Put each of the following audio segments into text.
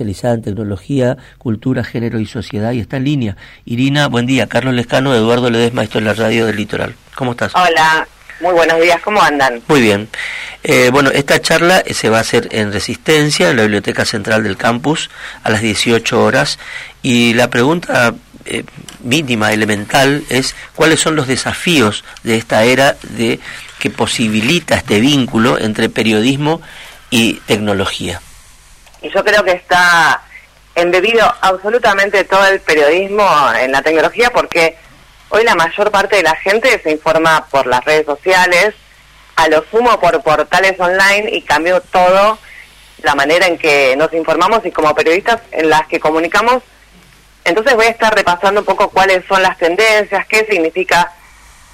especializada en tecnología, cultura, género y sociedad y está en línea. Irina, buen día. Carlos Lescano, Eduardo Ledesma, esto es la radio del Litoral. ¿Cómo estás? Hola, muy buenos días, ¿cómo andan? Muy bien. Eh, bueno, esta charla se va a hacer en Resistencia, en la Biblioteca Central del Campus, a las 18 horas. Y la pregunta eh, mínima, elemental, es cuáles son los desafíos de esta era de que posibilita este vínculo entre periodismo y tecnología. Y yo creo que está embebido absolutamente todo el periodismo en la tecnología porque hoy la mayor parte de la gente se informa por las redes sociales, a lo sumo por portales online y cambió todo la manera en que nos informamos y como periodistas en las que comunicamos. Entonces voy a estar repasando un poco cuáles son las tendencias, qué significa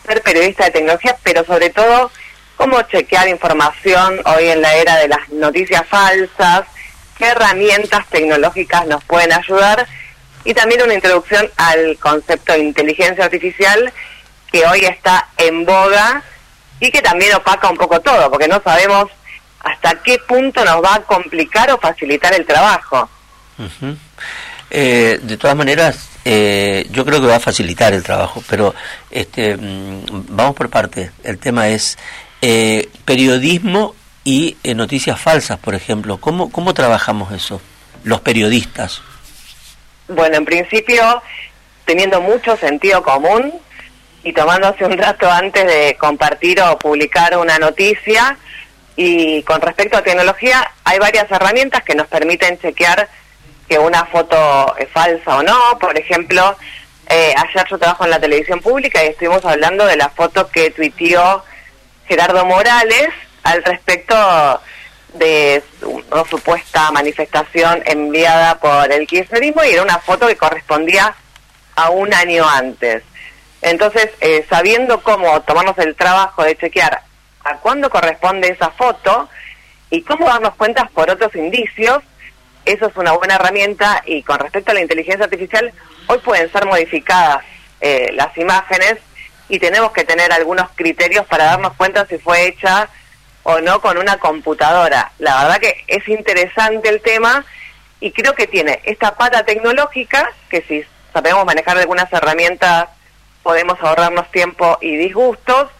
ser periodista de tecnología, pero sobre todo cómo chequear información hoy en la era de las noticias falsas, qué herramientas tecnológicas nos pueden ayudar y también una introducción al concepto de inteligencia artificial que hoy está en boga y que también opaca un poco todo, porque no sabemos hasta qué punto nos va a complicar o facilitar el trabajo. Eh, de todas maneras, eh, yo creo que va a facilitar el trabajo, pero este, mm, vamos por parte. El tema es eh, periodismo y noticias falsas, por ejemplo. ¿Cómo, ¿Cómo trabajamos eso, los periodistas? Bueno, en principio, teniendo mucho sentido común y tomándose un rato antes de compartir o publicar una noticia. Y con respecto a tecnología, hay varias herramientas que nos permiten chequear que una foto es falsa o no. Por ejemplo, eh, ayer yo trabajo en la televisión pública y estuvimos hablando de la foto que tuiteó Gerardo Morales al respecto de una supuesta manifestación enviada por el kirchnerismo y era una foto que correspondía a un año antes. Entonces, eh, sabiendo cómo tomarnos el trabajo de chequear a cuándo corresponde esa foto y cómo darnos cuenta por otros indicios, eso es una buena herramienta y con respecto a la inteligencia artificial, hoy pueden ser modificadas eh, las imágenes y tenemos que tener algunos criterios para darnos cuenta si fue hecha o no con una computadora. La verdad que es interesante el tema y creo que tiene esta pata tecnológica que si sabemos manejar algunas herramientas podemos ahorrarnos tiempo y disgustos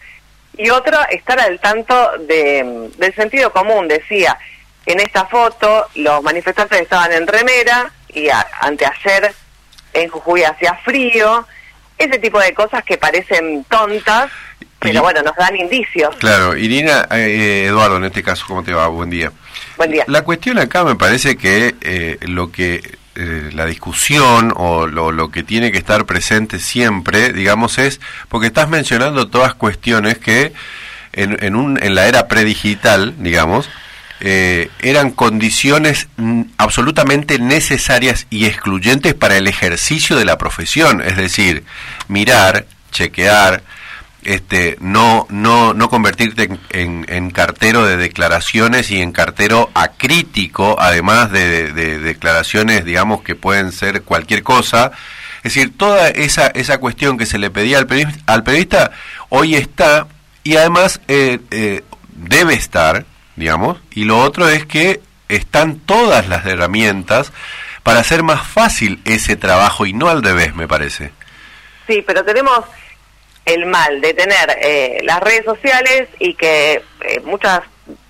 y otra estar al tanto de, del sentido común. Decía, en esta foto los manifestantes estaban en remera y anteayer en Jujuy hacía frío, ese tipo de cosas que parecen tontas, pero bueno, nos dan indicios. Claro, Irina, eh, Eduardo, en este caso, ¿cómo te va? Buen día. Buen día. La cuestión acá me parece que eh, lo que eh, la discusión o lo, lo, que tiene que estar presente siempre, digamos, es porque estás mencionando todas cuestiones que en, en, un, en la era predigital, digamos, eh, eran condiciones mm, absolutamente necesarias y excluyentes para el ejercicio de la profesión, es decir, mirar, chequear, este, no, no, no convertirte en, cartero de declaraciones y en cartero acrítico, además de, declaraciones, digamos, que pueden ser cualquier cosa. Es decir, toda esa, esa cuestión que se le pedía al periodista, al periodista hoy está y además eh, eh, debe estar, digamos, y lo otro es que están todas las herramientas para hacer más fácil ese trabajo y no al revés, me parece. Sí, pero tenemos el mal de tener eh, las redes sociales y que eh, muchas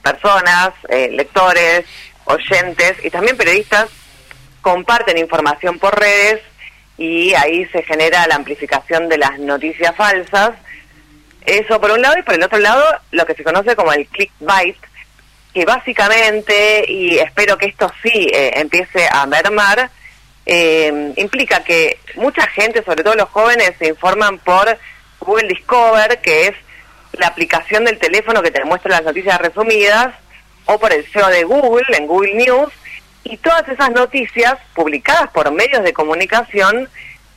personas, eh, lectores, oyentes y también periodistas comparten información por redes y ahí se genera la amplificación de las noticias falsas. Eso por un lado y por el otro lado lo que se conoce como el clickbait, que básicamente, y espero que esto sí empiece a mermar, implica que mucha gente, sobre todo los jóvenes, se informan por Google Discover, que es la aplicación del teléfono que te muestra las noticias resumidas, o por el SEO de Google, en Google News, y todas esas noticias publicadas por medios de comunicación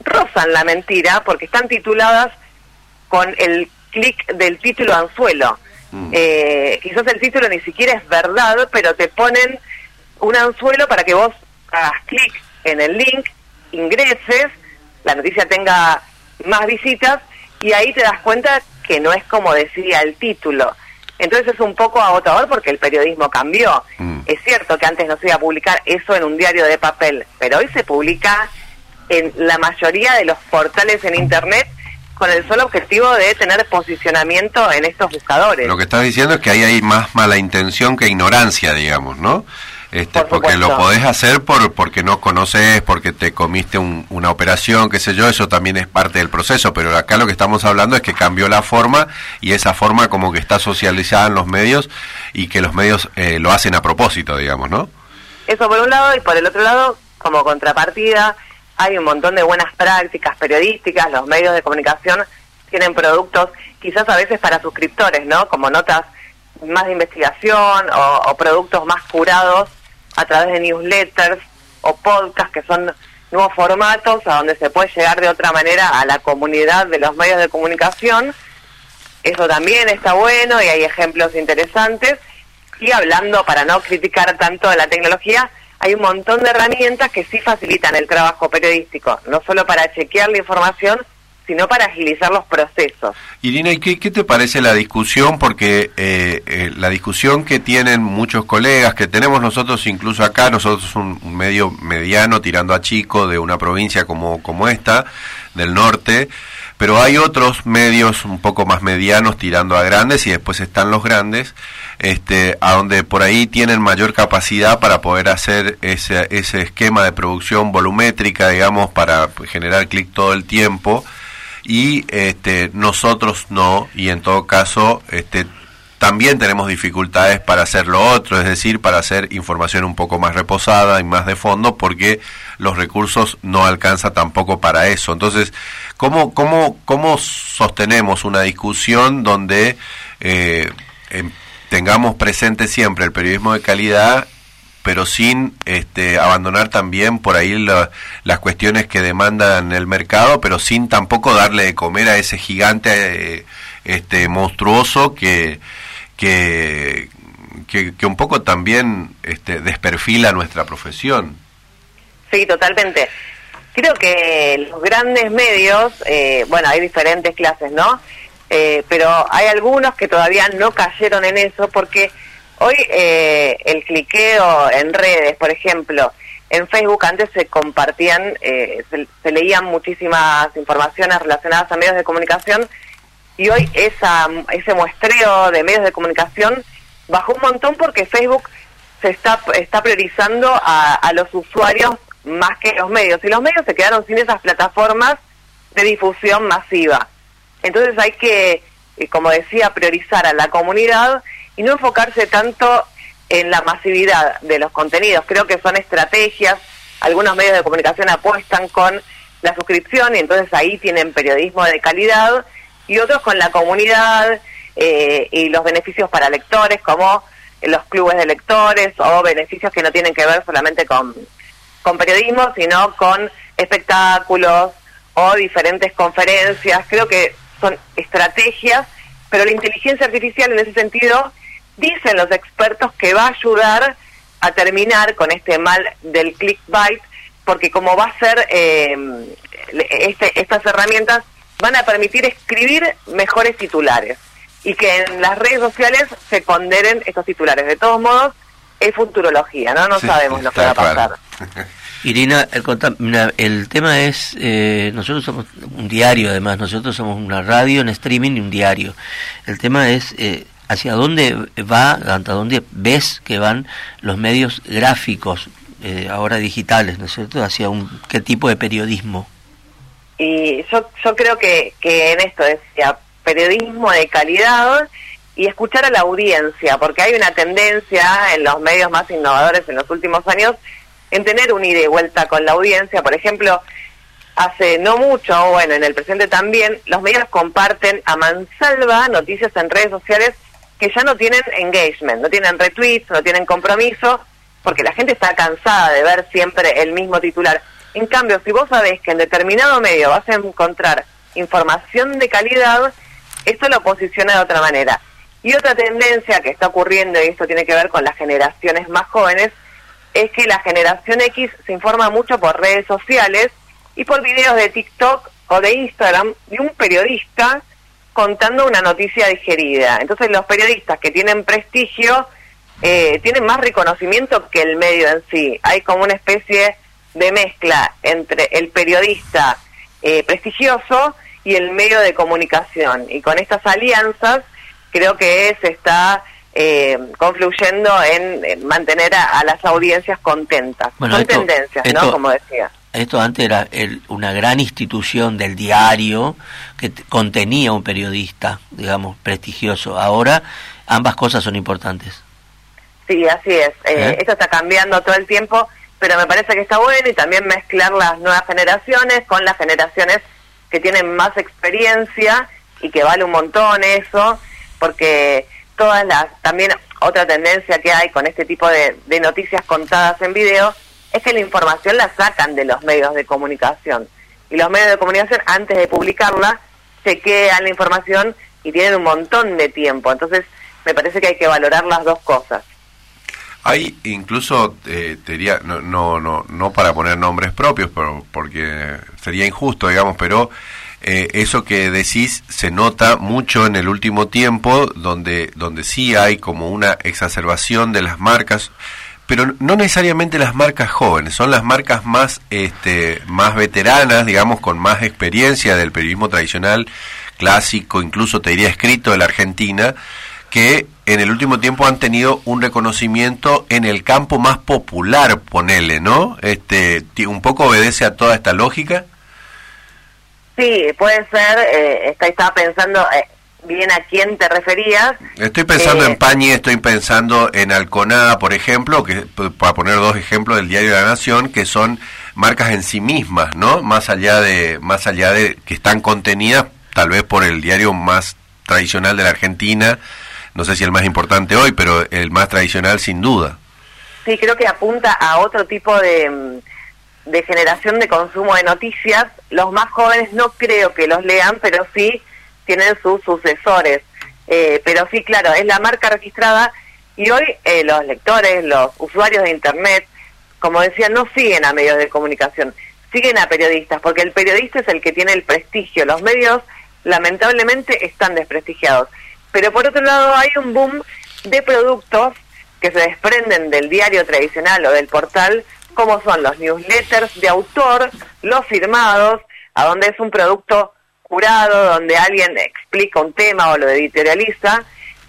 rozan la mentira porque están tituladas con el clic del título anzuelo. Mm. Eh, quizás el título ni siquiera es verdad, pero te ponen un anzuelo para que vos hagas clic en el link, ingreses, la noticia tenga más visitas y ahí te das cuenta que no es como decía el título. Entonces es un poco agotador porque el periodismo cambió. Mm. Es cierto que antes no se iba a publicar eso en un diario de papel, pero hoy se publica en la mayoría de los portales en Internet con el solo objetivo de tener posicionamiento en estos buscadores. Lo que estás diciendo es que ahí hay más mala intención que ignorancia, digamos, ¿no? Este, porque lo podés hacer por porque no conoces, porque te comiste una operación, qué sé yo, eso también es parte del proceso, pero acá lo que estamos hablando es que cambió la forma y esa forma como que está socializada en los medios y que los medios eh, lo hacen a propósito, digamos, ¿no? Eso por un lado y por el otro lado, como contrapartida, hay un montón de buenas prácticas periodísticas, los medios de comunicación tienen productos quizás a veces para suscriptores, ¿no? Como notas más de investigación o productos más curados a través de newsletters o podcasts, que son nuevos formatos a donde se puede llegar de otra manera a la comunidad de los medios de comunicación. Eso también está bueno y hay ejemplos interesantes. Y hablando, para no criticar tanto la tecnología, hay un montón de herramientas que sí facilitan el trabajo periodístico, no solo para chequear la información, sino para agilizar los procesos. Irina, ¿qué, qué te parece la discusión? Porque eh, eh, la discusión que tienen muchos colegas, que tenemos nosotros incluso acá, nosotros un, un medio mediano tirando a chico de una provincia como, como esta, del norte, pero hay otros medios un poco más medianos tirando a grandes y después están los grandes, este, a donde por ahí tienen mayor capacidad para poder hacer ese, ese esquema de producción volumétrica, digamos, para generar clic todo el tiempo y este, nosotros no, y en todo caso este, también tenemos dificultades para hacer lo otro, es decir, para hacer información un poco más reposada y más de fondo, porque los recursos no alcanza tampoco para eso. Entonces, ¿cómo, cómo, cómo sostenemos una discusión donde eh, tengamos presente siempre el periodismo de calidad pero sin este, abandonar también por ahí las cuestiones que demandan el mercado, pero sin tampoco darle de comer a ese gigante eh, este, monstruoso que, que, que, un poco también este, desperfila nuestra profesión. Sí, totalmente. Creo que los grandes medios, eh, bueno, hay diferentes clases, ¿no? Eh, pero hay algunos que todavía no cayeron en eso porque Hoy eh, el cliqueo en redes, por ejemplo, en Facebook antes se compartían, eh, se, leían muchísimas informaciones relacionadas a medios de comunicación y hoy esa, ese muestreo de medios de comunicación bajó un montón porque Facebook se está, está priorizando a, a los usuarios más que los medios y los medios se quedaron sin esas plataformas de difusión masiva. Entonces hay que, eh, como decía, priorizar a la comunidad y no enfocarse tanto en la masividad de los contenidos. Creo que son estrategias, algunos medios de comunicación apuestan con la suscripción y entonces ahí tienen periodismo de calidad y otros con la comunidad eh, y los beneficios para lectores como los clubes de lectores o beneficios que no tienen que ver solamente con, con periodismo, sino con espectáculos o diferentes conferencias. Creo que son estrategias, pero la inteligencia artificial en ese sentido dicen los expertos que va a ayudar a terminar con este mal del clickbait, porque como va a ser, eh, este, estas herramientas van a permitir escribir mejores titulares y que en las redes sociales se ponderen estos titulares. De todos modos, es futurología, ¿no? No sabemos lo que va a pasar. Irina, el, el tema es, eh, nosotros somos un diario además, nosotros somos una radio en streaming y un diario. El tema es eh, hacia dónde va, hasta dónde ves que van los medios gráficos, eh, ahora digitales, ¿no es cierto? Hacia un, qué tipo de periodismo. Y yo, yo creo que, que en esto decía periodismo de calidad y escuchar a la audiencia, porque hay una tendencia en los medios más innovadores en los últimos años en tener un ida y vuelta con la audiencia. Por ejemplo, hace no mucho, bueno, en el presente también, los medios comparten a mansalva noticias en redes sociales que ya no tienen engagement, no tienen retweets, no tienen compromiso, porque la gente está cansada de ver siempre el mismo titular. En cambio, si vos sabés que en determinado medio vas a encontrar información de calidad, esto lo posiciona de otra manera. Y otra tendencia que está ocurriendo, y esto tiene que ver con las generaciones más jóvenes, es que la generación X se informa mucho por redes sociales y por videos de TikTok o de Instagram de un periodista contando una noticia digerida. Entonces los periodistas que tienen prestigio eh, tienen más reconocimiento que el medio en sí. Hay como una especie de mezcla entre el periodista eh, prestigioso y el medio de comunicación. Y con estas alianzas creo que se está eh, confluyendo en, mantener a, las audiencias contentas. Son tendencias, ¿no? Como decía. Esto antes era una gran institución del diario que contenía un periodista, digamos, prestigioso. Ahora ambas cosas son importantes. Sí, así es. Eh, ¿Eh? Esto está cambiando todo el tiempo, pero me parece que está bueno y también mezclar las nuevas generaciones con las generaciones que tienen más experiencia y que vale un montón eso, porque todas las, también otra tendencia que hay con este tipo de, noticias contadas en video es que la información la sacan de los medios de comunicación. Y los medios de comunicación, antes de publicarla, chequean la información y tienen un montón de tiempo. Entonces, me parece que hay que valorar las dos cosas. Hay incluso, eh, te diría, no, no, no, no para poner nombres propios, pero porque sería injusto, digamos, pero eh, eso que decís se nota mucho en el último tiempo, donde, donde sí hay como una exacerbación de las marcas, pero no necesariamente las marcas jóvenes, son las marcas más, este, más veteranas, digamos, con más experiencia del periodismo tradicional, clásico, incluso te diría escrito de la Argentina, que en el último tiempo han tenido un reconocimiento en el campo más popular, ponele, ¿no? Este, un poco obedece a toda esta lógica. Sí, puede ser, eh, estaba pensando eh, bien a quién te referías. Estoy pensando en eh, Pañi, estoy pensando en Alconada, por ejemplo, que para poner dos ejemplos del diario de la Nación, que son marcas en sí mismas, ¿no? Más allá de más allá de que están contenidas tal vez por el diario más tradicional de la Argentina, no sé si el más importante hoy, pero el más tradicional sin duda. Sí, creo que apunta a otro tipo de mm, de generación de consumo de noticias, los más jóvenes no creo que los lean, pero sí tienen sus sucesores. Eh, pero sí, claro, es la marca registrada y hoy eh, los lectores, los usuarios de Internet, como decía, no siguen a medios de comunicación, siguen a periodistas, porque el periodista es el que tiene el prestigio. Los medios, lamentablemente, están desprestigiados. Pero por otro lado, hay un boom de productos que se desprenden del diario tradicional o del portal como son los newsletters de autor, los firmados, a donde es un producto curado, donde alguien explica un tema o lo editorializa,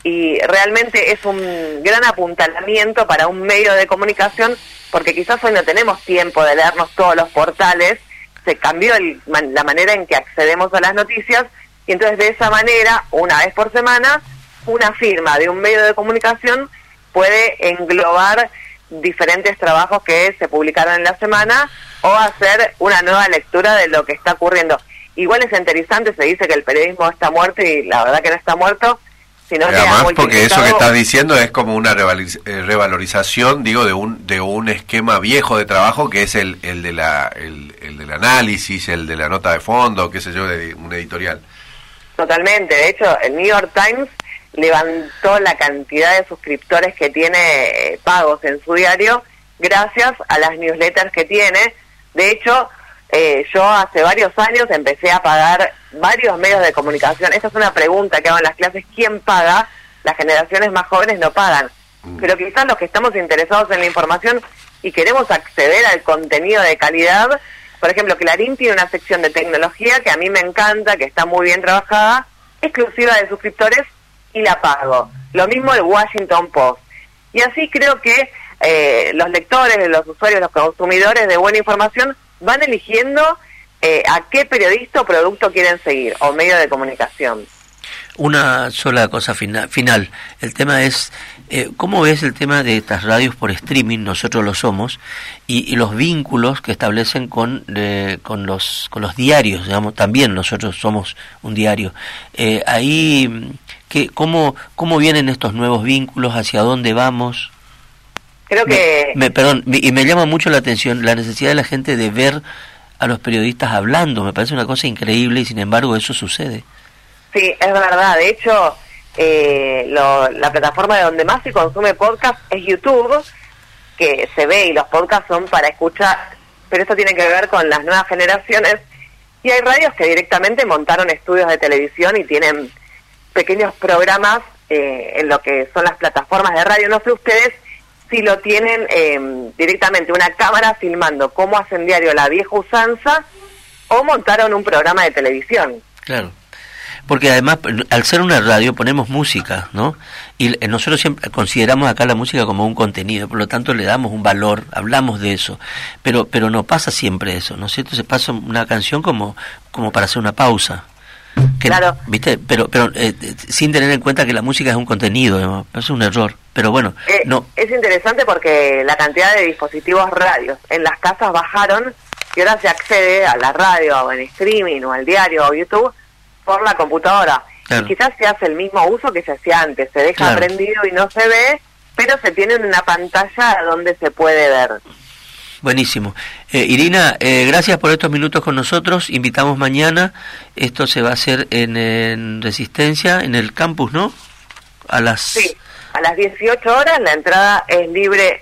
y realmente es un gran apuntalamiento para un medio de comunicación, porque quizás hoy no tenemos tiempo de leernos todos los portales, se cambió la manera en que accedemos a las noticias, y entonces de esa manera, una vez por semana, una firma de un medio de comunicación puede englobar diferentes trabajos que se publicaron en la semana o hacer una nueva lectura de lo que está ocurriendo. Igual es interesante, se dice que el periodismo está muerto y la verdad que no está muerto, sino que además porque eso que estás diciendo es como una eh, revalorización, digo, de un de un esquema viejo de trabajo que es el, el de la el, el del análisis, el de la nota de fondo, qué sé yo, de un editorial. Totalmente, de hecho, el New York Times levantó la cantidad de suscriptores que tiene eh, pagos en su diario gracias a las newsletters que tiene. De hecho, eh, yo hace varios años empecé a pagar varios medios de comunicación. Esa es una pregunta que hago en las clases. ¿Quién paga? Las generaciones más jóvenes no pagan. Mm. Pero quizás los que estamos interesados en la información y queremos acceder al contenido de calidad, por ejemplo, Clarín tiene una sección de tecnología que a mí me encanta, que está muy bien trabajada, exclusiva de suscriptores y la pago. Lo mismo el Washington Post. Y así creo que eh, los lectores, los usuarios, los consumidores de buena información van eligiendo eh, a qué periodista o producto quieren seguir o medio de comunicación. Una sola cosa final. El tema es, eh, ¿cómo ves el tema de estas radios por streaming? Nosotros lo somos. Y, los vínculos que establecen con, con, los, con los diarios, digamos, también nosotros somos un diario. ahí cómo, ¿Cómo vienen estos nuevos vínculos? ¿Hacia dónde vamos? Creo que... Me, perdón, y me llama mucho la atención la necesidad de la gente de ver a los periodistas hablando. Me parece una cosa increíble y sin embargo eso sucede. Sí, es verdad. De hecho, eh, la plataforma de donde más se consume podcast es YouTube, que se ve y los podcasts son para escuchar, pero eso tiene que ver con las nuevas generaciones Y hay radios que directamente montaron estudios de televisión y tienen pequeños programas eh, en lo que son las plataformas de radio. No sé ustedes si lo tienen eh, directamente una cámara filmando cómo hacen diario la vieja usanza o montaron un programa de televisión. Claro. Porque además, al ser una radio, ponemos música, ¿no? Y nosotros siempre consideramos acá la música como un contenido, por lo tanto le damos un valor, hablamos de eso. Pero pero no pasa siempre eso, ¿no es cierto? Se pasa una canción como, como para hacer una pausa. claro. ¿Viste? Pero, pero eh, sin tener en cuenta que la música es un contenido, es un error. Pero bueno, eh, no. Es interesante porque la cantidad de dispositivos radios en las casas bajaron y ahora se accede a la radio o en streaming o al diario o YouTube por la computadora. Y quizás se hace el mismo uso que se hacía antes, se deja prendido y no se ve, pero se tiene una pantalla donde se puede ver. Buenísimo. Eh, Irina, eh, gracias por estos minutos con nosotros. Invitamos mañana. Esto se va a hacer en, Resistencia, en el campus, ¿no? A las... Sí, a las 18 horas. La entrada es libre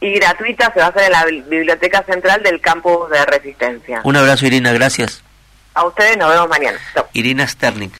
y gratuita. Se va a hacer en la Biblioteca Central del campus de Resistencia. Un abrazo, Irina. Gracias. A ustedes nos vemos mañana. Irina Sterling.